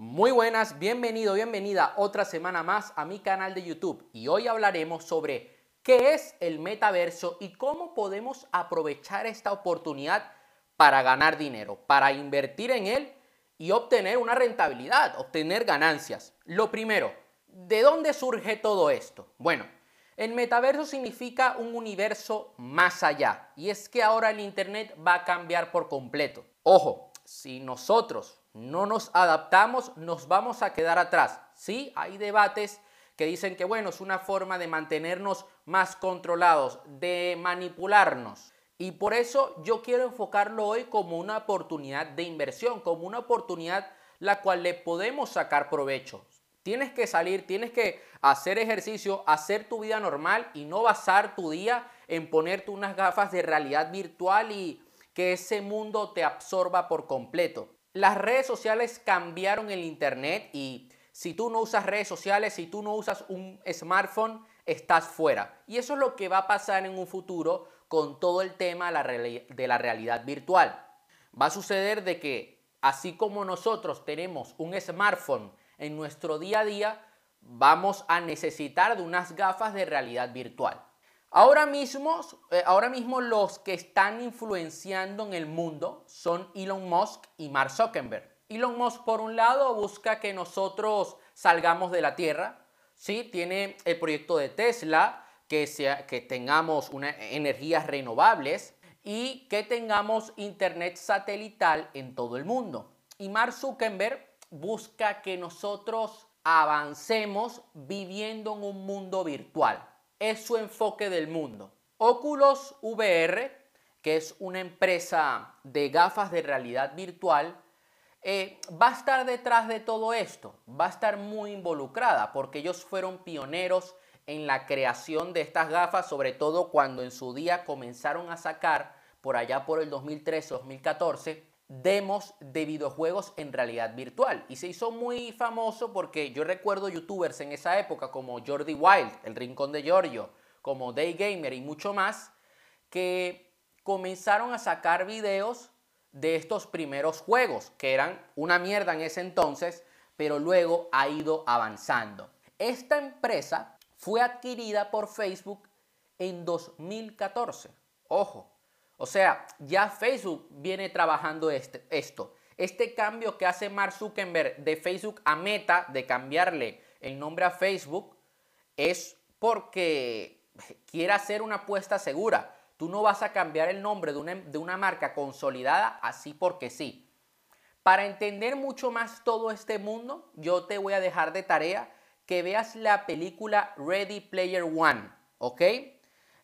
Muy buenas, bienvenido, bienvenida otra semana más a mi canal de YouTube y hoy hablaremos sobre qué es el metaverso y cómo podemos aprovechar esta oportunidad para ganar dinero, para invertir en él y obtener una rentabilidad, obtener ganancias. Lo primero, ¿de dónde surge todo esto? Bueno, el metaverso significa un universo más allá y es que ahora el Internet va a cambiar por completo. Ojo, si nosotros no nos adaptamos, nos vamos a quedar atrás. Sí, hay debates que dicen que, bueno, es una forma de mantenernos más controlados, de manipularnos. Y por eso yo quiero enfocarlo hoy como una oportunidad de inversión, como una oportunidad la cual le podemos sacar provecho. Tienes que salir, tienes que hacer ejercicio, hacer tu vida normal y no basar tu día en ponerte unas gafas de realidad virtual y que ese mundo te absorba por completo. Las redes sociales cambiaron el Internet y si tú no usas redes sociales, si tú no usas un smartphone, estás fuera. Y eso es lo que va a pasar en un futuro con todo el tema de la realidad virtual. Va a suceder de que así como nosotros tenemos un smartphone en nuestro día a día, vamos a necesitar de unas gafas de realidad virtual. Ahora mismo, eh, ahora mismo los que están influenciando en el mundo son Elon Musk y Mark Zuckerberg. Elon Musk por un lado busca que nosotros salgamos de la Tierra, ¿sí? tiene el proyecto de Tesla, que, sea, que tengamos una, energías renovables y que tengamos internet satelital en todo el mundo. Y Mark Zuckerberg busca que nosotros avancemos viviendo en un mundo virtual es su enfoque del mundo. Oculus VR, que es una empresa de gafas de realidad virtual, eh, va a estar detrás de todo esto, va a estar muy involucrada porque ellos fueron pioneros en la creación de estas gafas, sobre todo cuando en su día comenzaron a sacar, por allá por el 2013-2014, demos de videojuegos en realidad virtual. Y se hizo muy famoso porque yo recuerdo youtubers en esa época como Jordi Wild, El Rincón de Giorgio, como Day Gamer y mucho más, que comenzaron a sacar videos de estos primeros juegos, que eran una mierda en ese entonces, pero luego ha ido avanzando. Esta empresa fue adquirida por Facebook en 2014. Ojo, o sea, ya Facebook viene trabajando este, esto. Este cambio que hace Mark Zuckerberg de Facebook a Meta, de cambiarle el nombre a Facebook, es porque quiere hacer una apuesta segura. Tú no vas a cambiar el nombre de una, de una marca consolidada así porque sí. Para entender mucho más todo este mundo, yo te voy a dejar de tarea que veas la película Ready Player One, ¿ok?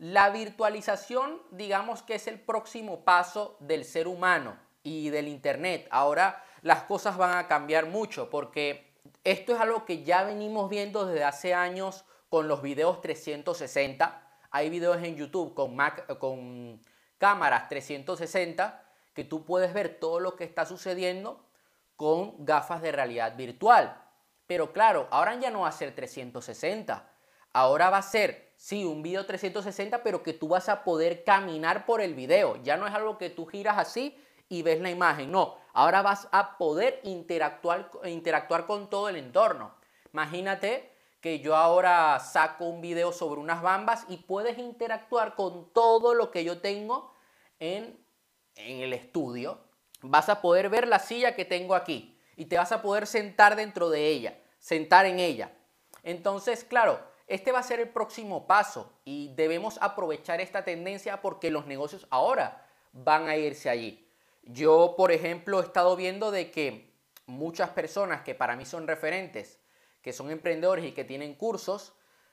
La virtualización, digamos que es el próximo paso del ser humano y del Internet. Ahora las cosas van a cambiar mucho porque esto es algo que ya venimos viendo desde hace años con los videos 360. Hay videos en YouTube con, cámaras 360 que tú puedes ver todo lo que está sucediendo con gafas de realidad virtual. Pero claro, ahora ya no va a ser 360. Ahora va a ser Sí, un video 360, pero que tú vas a poder caminar por el video. Ya no es algo que tú giras así y ves la imagen. No, ahora vas a poder interactuar, interactuar con todo el entorno. Imagínate que yo ahora saco un video sobre unas bambas y puedes interactuar con todo lo que yo tengo en, en el estudio. Vas a poder ver la silla que tengo aquí y te vas a poder sentar dentro de ella, sentar en ella. Entonces, claro, este va a ser el próximo paso y debemos aprovechar esta tendencia porque los negocios ahora van a irse allí. Yo, por ejemplo, he estado viendo de que muchas personas que para mí son referentes, que son emprendedores y que tienen cursos,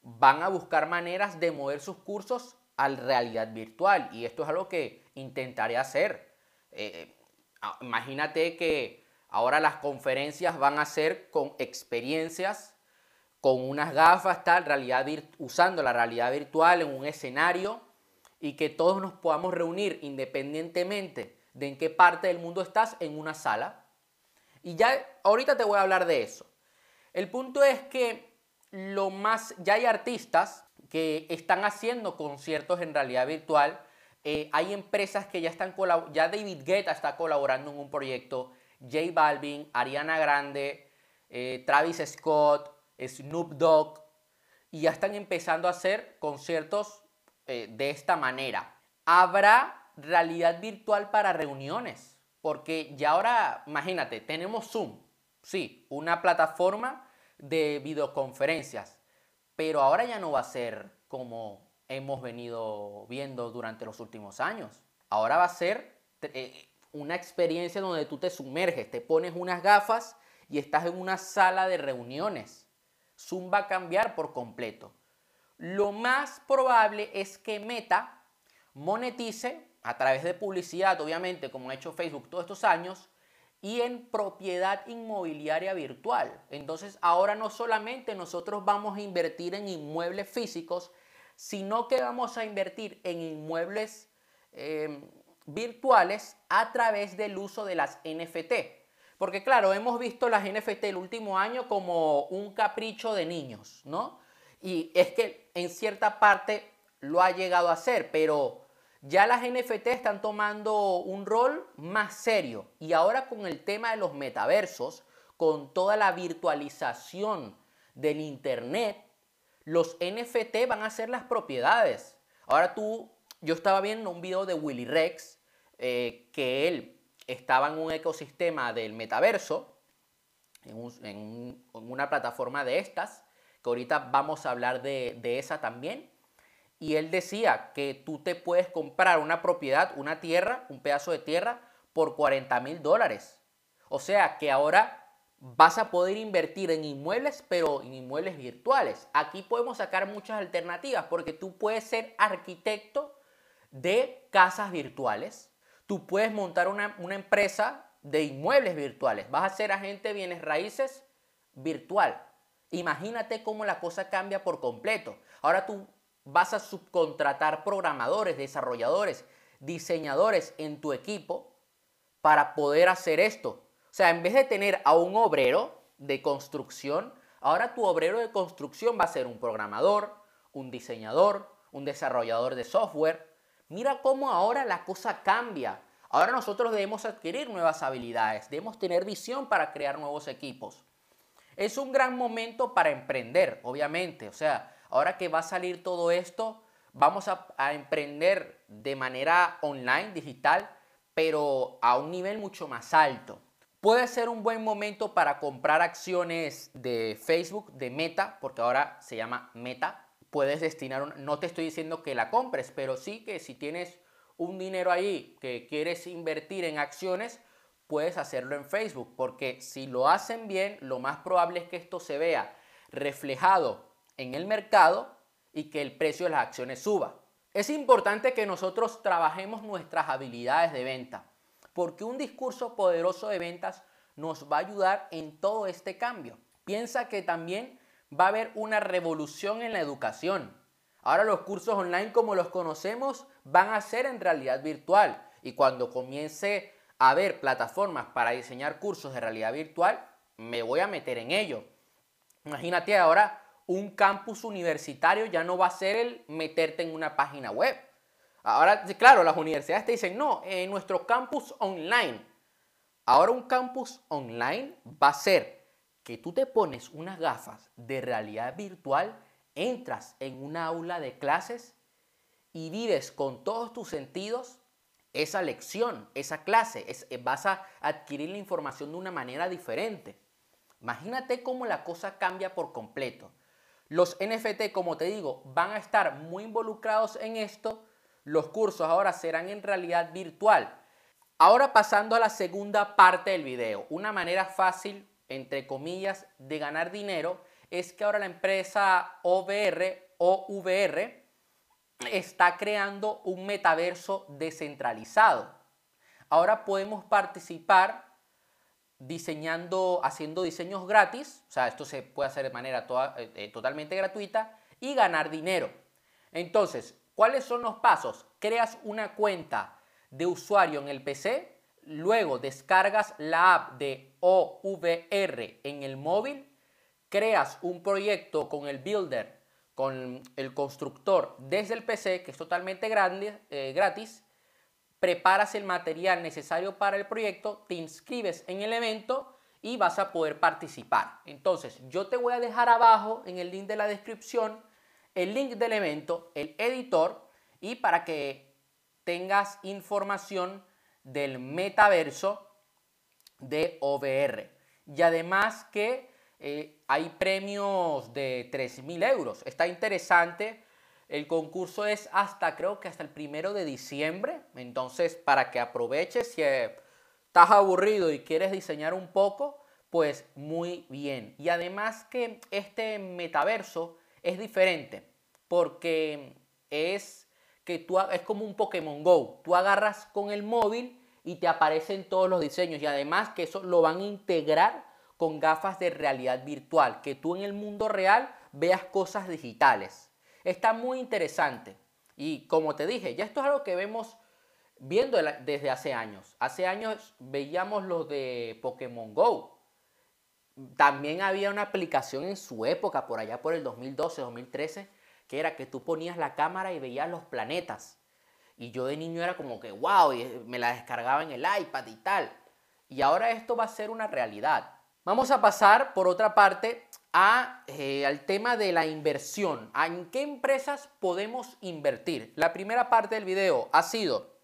van a buscar maneras de mover sus cursos a realidad virtual. Y esto es algo que intentaré hacer. Eh, ah, imagínate que ahora las conferencias van a ser con experiencias con unas gafas, tal, realidad usando la realidad virtual en un escenario y que todos nos podamos reunir independientemente de en qué parte del mundo estás en una sala. Y ya ahorita te voy a hablar de eso. El punto es que lo más ya hay artistas que están haciendo conciertos en realidad virtual. Eh, hay empresas que ya están ya David Guetta está colaborando en un proyecto, J Balvin, Ariana Grande, eh, Travis Scott, Snoop Dogg, y ya están empezando a hacer conciertos eh, de esta manera. Habrá realidad virtual para reuniones, porque ya ahora, imagínate, tenemos Zoom, sí, una plataforma de videoconferencias, pero ahora ya no va a ser como hemos venido viendo durante los últimos años. Ahora va a ser eh, una experiencia donde tú te sumerges, te pones unas gafas y estás en una sala de reuniones. Zoom va a cambiar por completo. Lo más probable es que Meta monetice a través de publicidad, obviamente, como ha hecho Facebook todos estos años, y en propiedad inmobiliaria virtual. Entonces, ahora no solamente nosotros vamos a invertir en inmuebles físicos, sino que vamos a invertir en inmuebles eh, virtuales a través del uso de las NFT. Porque claro, hemos visto las NFT el último año como un capricho de niños, ¿no? Y es que en cierta parte lo ha llegado a ser, pero ya las NFT están tomando un rol más serio. Y ahora con el tema de los metaversos, con toda la virtualización del Internet, los NFT van a ser las propiedades. Ahora tú, yo estaba viendo un video de Willy Rex, eh, que él estaba en un ecosistema del metaverso, en, una plataforma de estas, que ahorita vamos a hablar de, de esa también. Y él decía que tú te puedes comprar una propiedad, una tierra, un pedazo de tierra, por 40 mil dólares. O sea que ahora vas a poder invertir en inmuebles, pero en inmuebles virtuales. Aquí podemos sacar muchas alternativas porque tú puedes ser arquitecto de casas virtuales tú puedes montar una, empresa de inmuebles virtuales. Vas a ser agente de bienes raíces virtual. Imagínate cómo la cosa cambia por completo. Ahora tú vas a subcontratar programadores, desarrolladores, diseñadores en tu equipo para poder hacer esto. O sea, en vez de tener a un obrero de construcción, ahora tu obrero de construcción va a ser un programador, un diseñador, un desarrollador de software, Mira cómo ahora la cosa cambia. Ahora nosotros debemos adquirir nuevas habilidades, debemos tener visión para crear nuevos equipos. Es un gran momento para emprender, obviamente. O sea, ahora que va a salir todo esto, vamos a, emprender de manera online, digital, pero a un nivel mucho más alto. Puede ser un buen momento para comprar acciones de Facebook, de Meta, porque ahora se llama Meta, puedes destinar, no te estoy diciendo que la compres, pero sí que si tienes un dinero ahí que quieres invertir en acciones, puedes hacerlo en Facebook, porque si lo hacen bien, lo más probable es que esto se vea reflejado en el mercado y que el precio de las acciones suba. Es importante que nosotros trabajemos nuestras habilidades de venta, porque un discurso poderoso de ventas nos va a ayudar en todo este cambio. Piensa que también va a haber una revolución en la educación. Ahora los cursos online como los conocemos van a ser en realidad virtual y cuando comience a haber plataformas para diseñar cursos de realidad virtual, me voy a meter en ello. Imagínate ahora un campus universitario ya no va a ser el meterte en una página web. Ahora, claro, las universidades te dicen, no, en nuestro campus online. Ahora un campus online va a ser que tú te pones unas gafas de realidad virtual, entras en un aula de clases y vives con todos tus sentidos esa lección, esa clase, eh, vas a adquirir la información de una manera diferente. Imagínate cómo la cosa cambia por completo. Los NFT, como te digo, van a estar muy involucrados en esto. Los cursos ahora serán en realidad virtual. Ahora pasando a la segunda parte del video, una manera fácil entre comillas, de ganar dinero es que ahora la empresa OVR, OVR está creando un metaverso descentralizado. Ahora podemos participar diseñando, haciendo diseños gratis, o sea, esto se puede hacer de manera eh, eh, totalmente gratuita y ganar dinero. Entonces, ¿cuáles son los pasos? Creas una cuenta de usuario en el PC, Luego descargas la app de OVR en el móvil, creas un proyecto con el builder, con el constructor desde el PC, que es totalmente grande, eh, gratis, preparas el material necesario para el proyecto, te inscribes en el evento y vas a poder participar. Entonces, yo te voy a dejar abajo en el link de la descripción el link del evento, el editor y para que tengas información del metaverso de OVR. Y además que eh, hay premios de 3.000 euros. Está interesante. El concurso es hasta, creo que hasta el primero de diciembre. Entonces, para que aproveches, si estás aburrido y quieres diseñar un poco, pues muy bien. Y además que este metaverso es diferente porque es que tú es como un Pokémon Go. Tú agarras con el móvil y te aparecen todos los diseños y además que eso lo van a integrar con gafas de realidad virtual, que tú en el mundo real veas cosas digitales. Está muy interesante. Y como te dije, ya esto es algo que vemos viendo desde hace años. Hace años veíamos los de Pokémon Go. También había una aplicación en su época, por allá por el 2012, 2013, que era que tú ponías la cámara y veías los planetas. Y yo de niño era como que, wow, y me la descargaba en el iPad y tal. Y ahora esto va a ser una realidad. Vamos a pasar, por otra parte, a, eh, al tema de la inversión. ¿En qué empresas podemos invertir? La primera parte del video ha sido,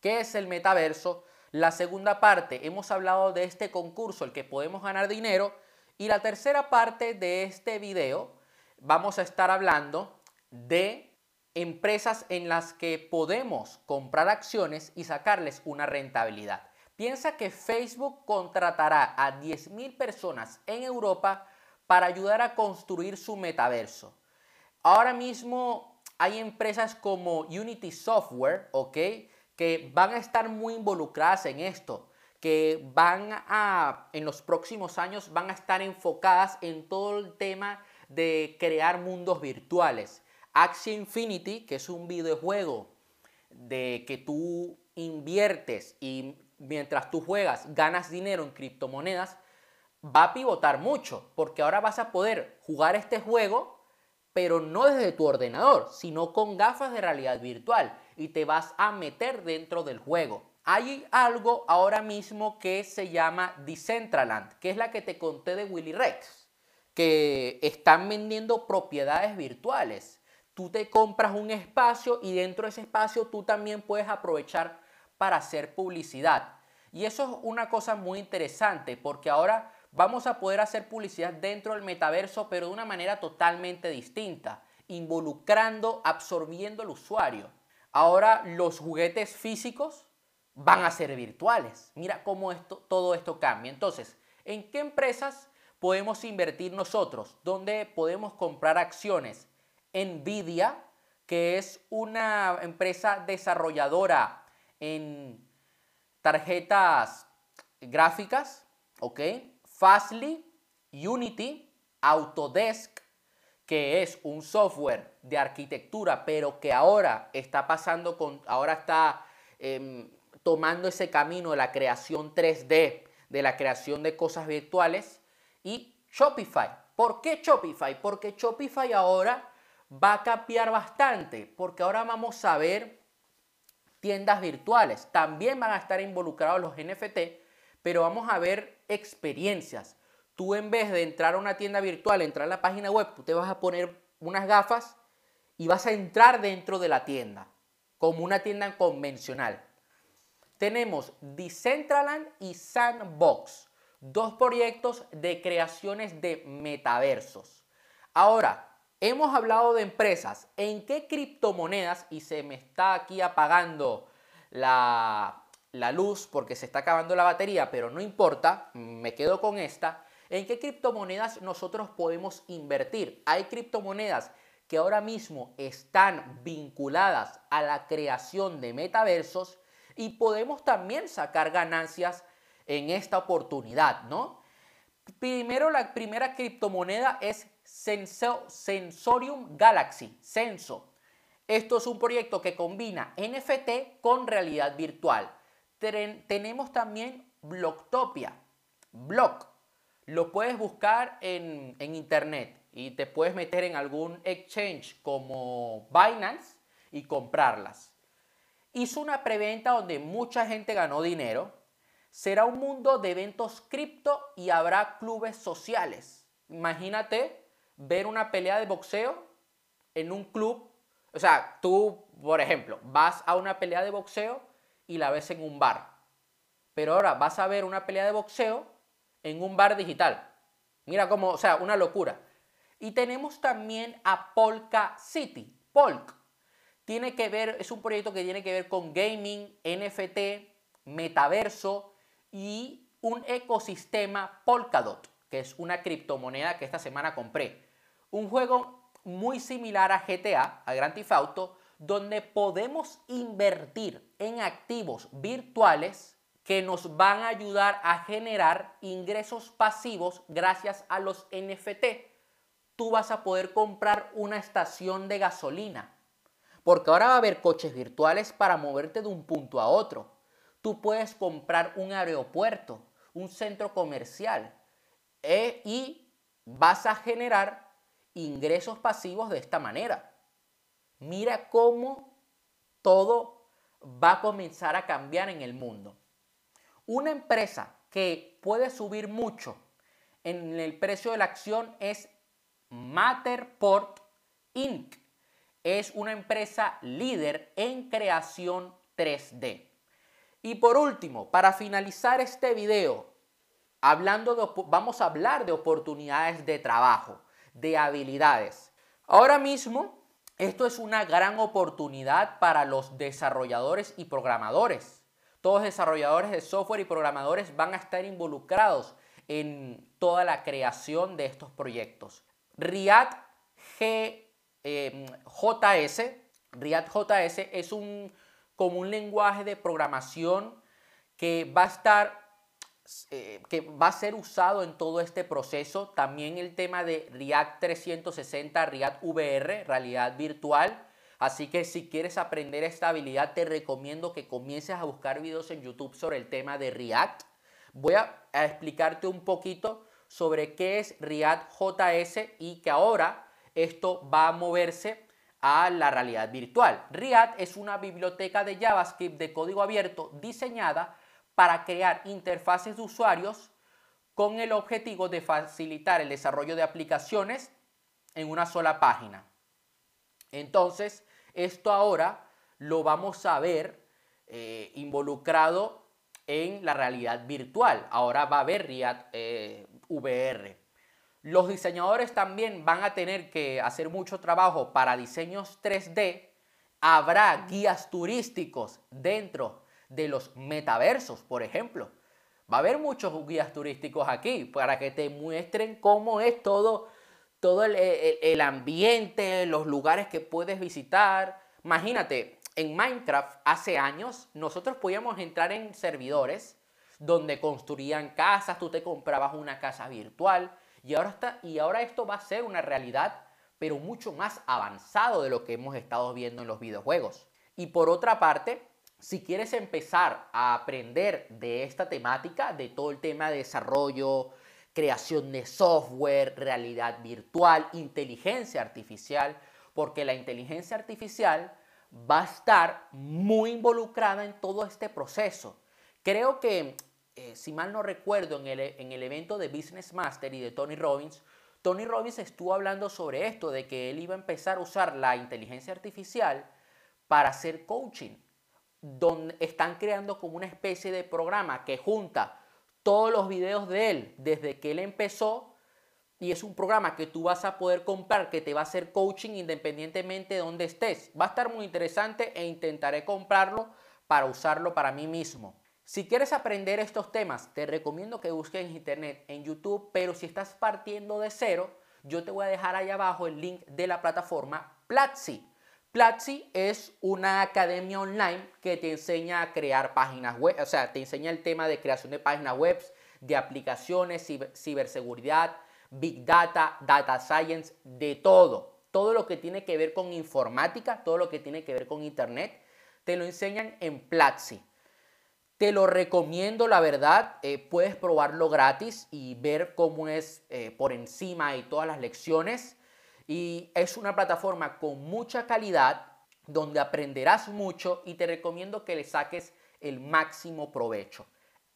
¿qué es el metaverso? La segunda parte, hemos hablado de este concurso, el que podemos ganar dinero. Y la tercera parte de este video vamos a estar hablando de empresas en las que podemos comprar acciones y sacarles una rentabilidad. Piensa que Facebook contratará a 10.000 personas en Europa para ayudar a construir su metaverso. Ahora mismo hay empresas como Unity Software, ¿ok? Que van a estar muy involucradas en esto, que van a, en los próximos años, van a estar enfocadas en todo el tema de crear mundos virtuales. Axie Infinity, que es un videojuego de que tú inviertes y mientras tú juegas ganas dinero en criptomonedas, va a pivotar mucho, porque ahora vas a poder jugar este juego, pero no desde tu ordenador, sino con gafas de realidad virtual y te vas a meter dentro del juego. Hay algo ahora mismo que se llama Decentraland, que es la que te conté de Willy Rex que están vendiendo propiedades virtuales. Tú te compras un espacio y dentro de ese espacio tú también puedes aprovechar para hacer publicidad. Y eso es una cosa muy interesante porque ahora vamos a poder hacer publicidad dentro del metaverso pero de una manera totalmente distinta, involucrando, absorbiendo al usuario. Ahora los juguetes físicos van a ser virtuales. Mira cómo esto, todo esto cambia. Entonces, ¿en qué empresas podemos invertir nosotros? ¿Dónde podemos comprar acciones? Nvidia, que es una empresa desarrolladora en tarjetas gráficas, ¿ok? Fastly, Unity, Autodesk, que es un software de arquitectura, pero que ahora está pasando con, ahora está em, tomando ese camino de la creación 3D, de la creación de cosas virtuales y Shopify. ¿Por qué Shopify? Porque Shopify ahora va a cambiar bastante, porque ahora vamos a ver tiendas virtuales. También van a estar involucrados los NFT, pero vamos a ver experiencias. Tú en vez de entrar a una tienda virtual, entrar a la página web, tú te vas a poner unas gafas y vas a entrar dentro de la tienda, como una tienda convencional. Tenemos Decentraland y Sandbox dos proyectos de creaciones de metaversos. Ahora, hemos hablado de empresas. ¿En qué criptomonedas? Y se me está aquí apagando la, la luz porque se está acabando la batería, pero no importa, me quedo con esta. ¿En qué criptomonedas nosotros podemos invertir? Hay criptomonedas que ahora mismo están vinculadas a la creación de metaversos y podemos también sacar ganancias en esta oportunidad, ¿no? Primero, la primera criptomoneda es Sensorium Galaxy, Senso. Esto es un proyecto que combina NFT con realidad virtual. tenemos también Blocktopia, Block. Lo puedes buscar en, en internet y te puedes meter en algún exchange como Binance y comprarlas. Hizo una preventa donde mucha gente ganó dinero será un mundo de eventos cripto y habrá clubes sociales. Imagínate ver una pelea de boxeo en un club. O sea, tú, por ejemplo, vas a una pelea de boxeo y la ves en un bar. Pero ahora vas a ver una pelea de boxeo en un bar digital. Mira cómo, o sea, una locura. Y tenemos también a Polka City. Polk. Tiene que ver, es un proyecto que tiene que ver con gaming, NFT, metaverso y un ecosistema Polkadot, que es una criptomoneda que esta semana compré. Un juego muy similar a GTA, a Grand Theft Auto, donde podemos invertir en activos virtuales que nos van a ayudar a generar ingresos pasivos gracias a los NFT. Tú vas a poder comprar una estación de gasolina, porque ahora va a haber coches virtuales para moverte de un punto a otro. Tú puedes comprar un aeropuerto, un centro comercial e, y vas a generar ingresos pasivos de esta manera. Mira cómo todo va a comenzar a cambiar en el mundo. Una empresa que puede subir mucho en el precio de la acción es Matterport Inc. Es una empresa líder en creación 3D. Y por último, para finalizar este video, hablando de, vamos a hablar de oportunidades de trabajo, de habilidades. Ahora mismo, esto es una gran oportunidad para los desarrolladores y programadores todos desarrolladores de software y programadores van a estar involucrados en toda la creación de estos proyectos. React JS, React JS es un, como un lenguaje de programación que va a estar eh, que va a ser usado en todo este proceso. También el tema de React 360, React VR, realidad virtual, Así que si quieres aprender esta habilidad, te recomiendo que comiences a buscar videos en YouTube sobre el tema de React. Voy a, explicarte un poquito sobre qué es React JS y que ahora esto va a moverse a la realidad virtual. React es una biblioteca de JavaScript de código abierto diseñada para crear interfaces de usuarios con el objetivo de facilitar el desarrollo de aplicaciones en una sola página. Entonces, esto ahora lo vamos a ver eh, involucrado en la realidad virtual. Ahora va a haber eh, VR. Los diseñadores también van a tener que hacer mucho trabajo para diseños 3D. Habrá guías turísticos dentro de los metaversos, por ejemplo. Va a haber muchos guías turísticos aquí para que te muestren cómo es todo todo el, ambiente, los lugares que puedes visitar. Imagínate, en Minecraft hace años nosotros podíamos entrar en servidores donde construían casas, tú te comprabas una casa virtual y ahora, está, y ahora esto va a ser una realidad, pero mucho más avanzado de lo que hemos estado viendo en los videojuegos. Y por otra parte, si quieres empezar a aprender de esta temática, de todo el tema de desarrollo, creación de software, realidad virtual, inteligencia artificial, porque la inteligencia artificial va a estar muy involucrada en todo este proceso. Creo que, eh, si mal no recuerdo, en el, en el evento de Business Master y de Tony Robbins, Tony Robbins estuvo hablando sobre esto, de que él iba a empezar a usar la inteligencia artificial para hacer coaching, donde están creando como una especie de programa que junta todos los videos de él desde que él empezó y es un programa que tú vas a poder comprar que te va a hacer coaching independientemente de donde estés. Va a estar muy interesante e intentaré comprarlo para usarlo para mí mismo. Si quieres aprender estos temas, te recomiendo que busques en internet, en YouTube, pero si estás partiendo de cero, yo te voy a dejar ahí abajo el link de la plataforma Platzi. Platzi es una academia online que te enseña a crear páginas web, o sea, te enseña el tema de creación de páginas web, de aplicaciones, ciberseguridad, big data, data science, de todo. Todo lo que tiene que ver con informática, todo lo que tiene que ver con internet, te lo enseñan en Platzi. Te lo recomiendo, la verdad. Eh, puedes probarlo gratis y ver cómo es eh, por encima y todas las lecciones y es una plataforma con mucha calidad donde aprenderás mucho y te recomiendo que le saques el máximo provecho.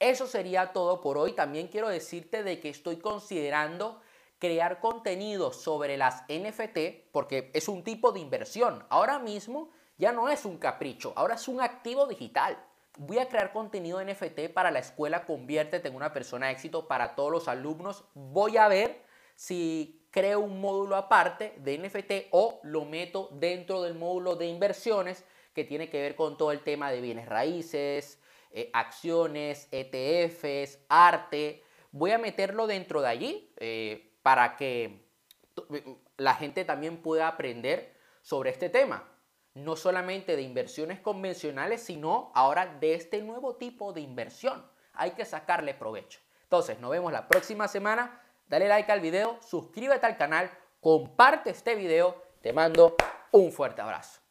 eso sería todo por hoy. También quiero decirte de que estoy considerando crear contenido sobre las NFT porque es un tipo de inversión. Ahora mismo ya no es un capricho, ahora es un activo digital. Voy a crear contenido NFT para la escuela Conviértete en una persona de éxito para todos los alumnos. Voy a ver si creo un módulo aparte de NFT o lo meto dentro del módulo de inversiones que tiene que ver con todo el tema de bienes raíces, eh, acciones, ETFs, arte. Voy a meterlo dentro de allí eh, para que la gente también pueda aprender sobre este tema no solamente de inversiones convencionales, sino ahora de este nuevo tipo de inversión. Hay que sacarle provecho. Entonces, nos vemos la próxima semana. Dale like al video, suscríbete al canal, comparte este video. Te mando un fuerte abrazo.